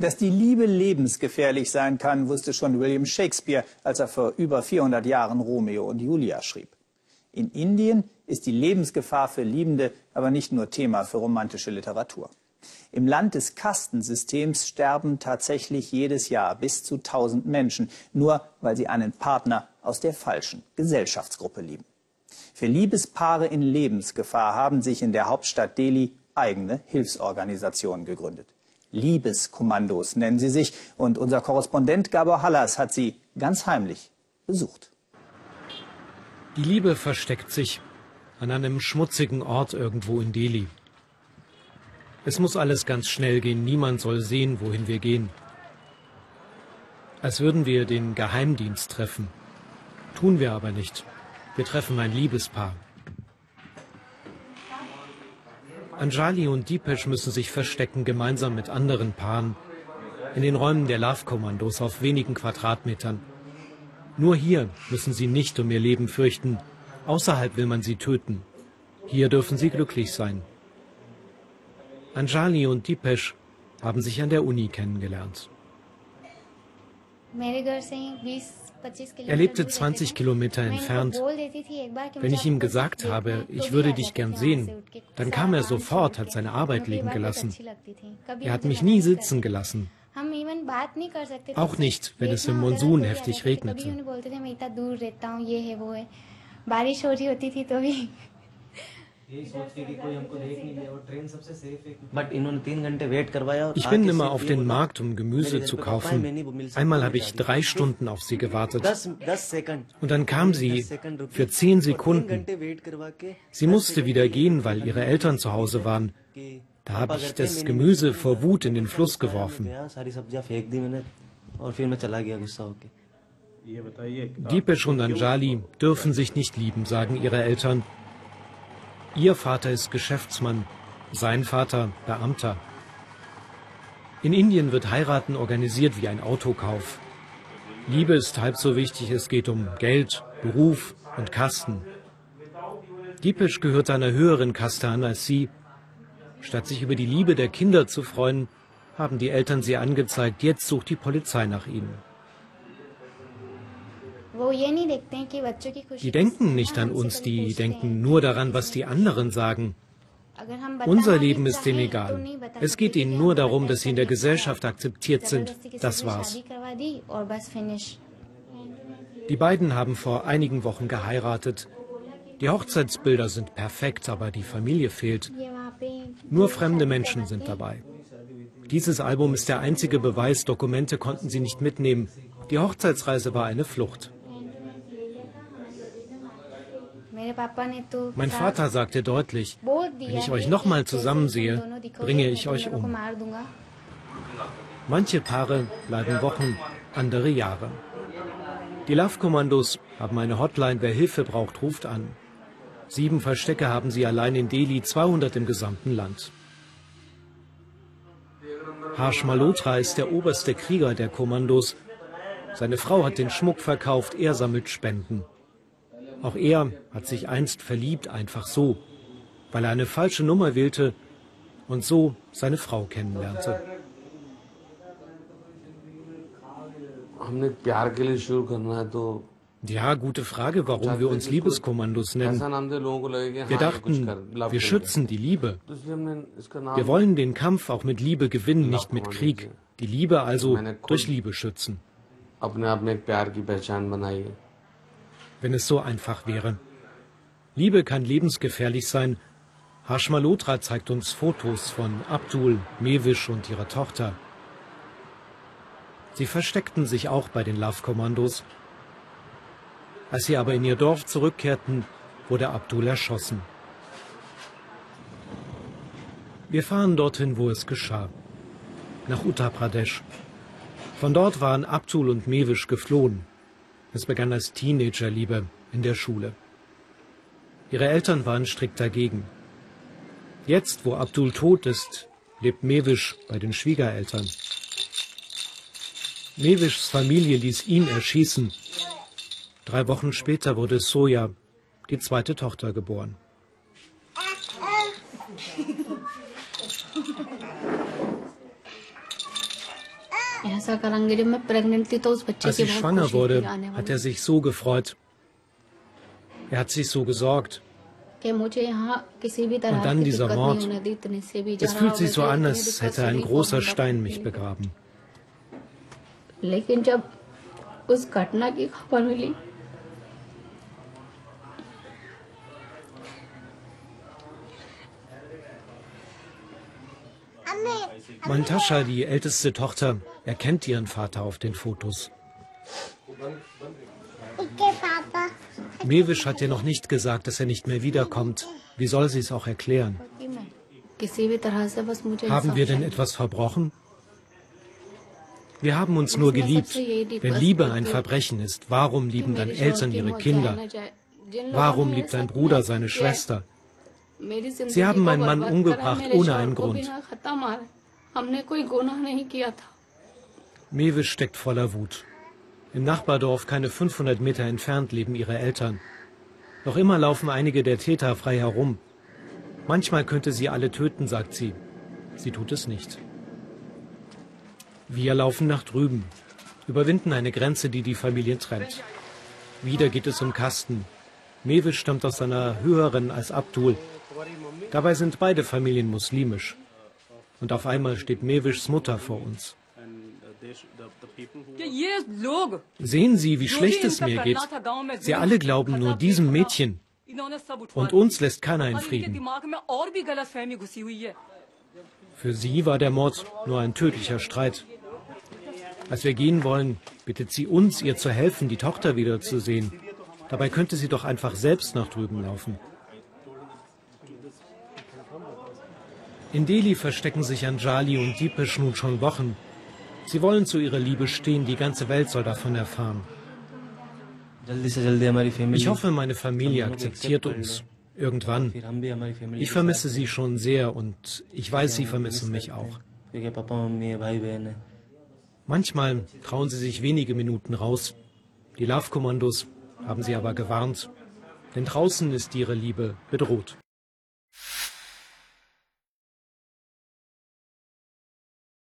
Dass die Liebe lebensgefährlich sein kann, wusste schon William Shakespeare, als er vor über 400 Jahren Romeo und Julia schrieb. In Indien ist die Lebensgefahr für Liebende aber nicht nur Thema für romantische Literatur. Im Land des Kastensystems sterben tatsächlich jedes Jahr bis zu 1000 Menschen, nur weil sie einen Partner aus der falschen Gesellschaftsgruppe lieben. Für Liebespaare in Lebensgefahr haben sich in der Hauptstadt Delhi eigene Hilfsorganisationen gegründet. Liebeskommandos nennen sie sich. Und unser Korrespondent Gabor Hallas hat sie ganz heimlich besucht. Die Liebe versteckt sich an einem schmutzigen Ort irgendwo in Delhi. Es muss alles ganz schnell gehen, niemand soll sehen, wohin wir gehen. Als würden wir den Geheimdienst treffen. Tun wir aber nicht. Wir treffen ein Liebespaar. Anjali und Deepesh müssen sich verstecken, gemeinsam mit anderen Paaren, in den Räumen der Love-Kommandos auf wenigen Quadratmetern. Nur hier müssen sie nicht um ihr Leben fürchten, außerhalb will man sie töten. Hier dürfen sie glücklich sein. Anjali und Deepesh haben sich an der Uni kennengelernt. Er lebte 20 Kilometer entfernt. Wenn ich ihm gesagt habe, ich würde dich gern sehen, dann kam er sofort, hat seine Arbeit liegen gelassen. Er hat mich nie sitzen gelassen. Auch nicht, wenn es im Monsun heftig regnete. Ich bin immer auf den Markt, um Gemüse zu kaufen. Einmal habe ich drei Stunden auf sie gewartet. Und dann kam sie für zehn Sekunden. Sie musste wieder gehen, weil ihre Eltern zu Hause waren. Da habe ich das Gemüse vor Wut in den Fluss geworfen. Deepesh und Anjali dürfen sich nicht lieben, sagen ihre Eltern. Ihr Vater ist Geschäftsmann, sein Vater Beamter. In Indien wird Heiraten organisiert wie ein Autokauf. Liebe ist halb so wichtig, es geht um Geld, Beruf und Kasten. Deepesh gehört einer höheren Kaste an als sie. Statt sich über die Liebe der Kinder zu freuen, haben die Eltern sie angezeigt, jetzt sucht die Polizei nach ihnen. Die denken nicht an uns, die denken nur daran, was die anderen sagen. Unser Leben ist ihnen egal. Es geht ihnen nur darum, dass sie in der Gesellschaft akzeptiert sind. Das war's. Die beiden haben vor einigen Wochen geheiratet. Die Hochzeitsbilder sind perfekt, aber die Familie fehlt. Nur fremde Menschen sind dabei. Dieses Album ist der einzige Beweis, Dokumente konnten sie nicht mitnehmen. Die Hochzeitsreise war eine Flucht. Mein Vater sagte deutlich, wenn ich euch nochmal zusammensehe, bringe ich euch um. Manche Paare bleiben Wochen, andere Jahre. Die Love-Kommandos haben eine Hotline, wer Hilfe braucht, ruft an. Sieben Verstecke haben sie allein in Delhi, 200 im gesamten Land. Harsh Malhotra ist der oberste Krieger der Kommandos. Seine Frau hat den Schmuck verkauft, er sammelt Spenden. Auch er hat sich einst verliebt, einfach so, weil er eine falsche Nummer wählte und so seine Frau kennenlernte. Ja, gute Frage, warum wir uns Liebeskommandos nennen. Wir dachten, wir schützen die Liebe. Wir wollen den Kampf auch mit Liebe gewinnen, nicht mit Krieg. Die Liebe also durch Liebe schützen wenn es so einfach wäre. Liebe kann lebensgefährlich sein. Harsh Malhotra zeigt uns Fotos von Abdul, Mewisch und ihrer Tochter. Sie versteckten sich auch bei den Love-Kommandos. Als sie aber in ihr Dorf zurückkehrten, wurde Abdul erschossen. Wir fahren dorthin, wo es geschah. Nach Uttar Pradesh. Von dort waren Abdul und Mewisch geflohen. Es begann als Teenagerliebe in der Schule. Ihre Eltern waren strikt dagegen. Jetzt, wo Abdul tot ist, lebt Mewisch bei den Schwiegereltern. Mewischs Familie ließ ihn erschießen. Drei Wochen später wurde Soja, die zweite Tochter, geboren. Als ich schwanger wurde, hat er sich so gefreut. Er hat sich so gesorgt. Und dann dieser Mord. Es fühlt sich so an, als hätte ein großer Stein mich begraben. Mantascha, die älteste Tochter, er kennt ihren Vater auf den Fotos. Mewisch hat ihr noch nicht gesagt, dass er nicht mehr wiederkommt. Wie soll sie es auch erklären? Haben wir denn etwas verbrochen? Wir haben uns nur geliebt. Wenn Liebe ein Verbrechen ist, warum lieben dann Eltern ihre Kinder? Warum liebt ein Bruder seine Schwester? Sie haben meinen Mann umgebracht ohne einen Grund. Mewe steckt voller Wut. Im Nachbardorf, keine 500 Meter entfernt, leben ihre Eltern. Noch immer laufen einige der Täter frei herum. Manchmal könnte sie alle töten, sagt sie. Sie tut es nicht. Wir laufen nach drüben, überwinden eine Grenze, die die Familie trennt. Wieder geht es um Kasten. Mewe stammt aus einer höheren als Abdul. Dabei sind beide Familien muslimisch. Und auf einmal steht Mewischs Mutter vor uns. Sehen Sie, wie schlecht es mir geht. Sie alle glauben nur diesem Mädchen. Und uns lässt keiner in Frieden. Für sie war der Mord nur ein tödlicher Streit. Als wir gehen wollen, bittet sie uns, ihr zu helfen, die Tochter wiederzusehen. Dabei könnte sie doch einfach selbst nach drüben laufen. In Delhi verstecken sich Anjali und Diepesh nun schon Wochen. Sie wollen zu ihrer Liebe stehen, die ganze Welt soll davon erfahren. Ich hoffe, meine Familie akzeptiert uns. Irgendwann. Ich vermisse sie schon sehr und ich weiß, sie vermissen mich auch. Manchmal trauen sie sich wenige Minuten raus. Die Love-Kommandos haben sie aber gewarnt. Denn draußen ist ihre Liebe bedroht.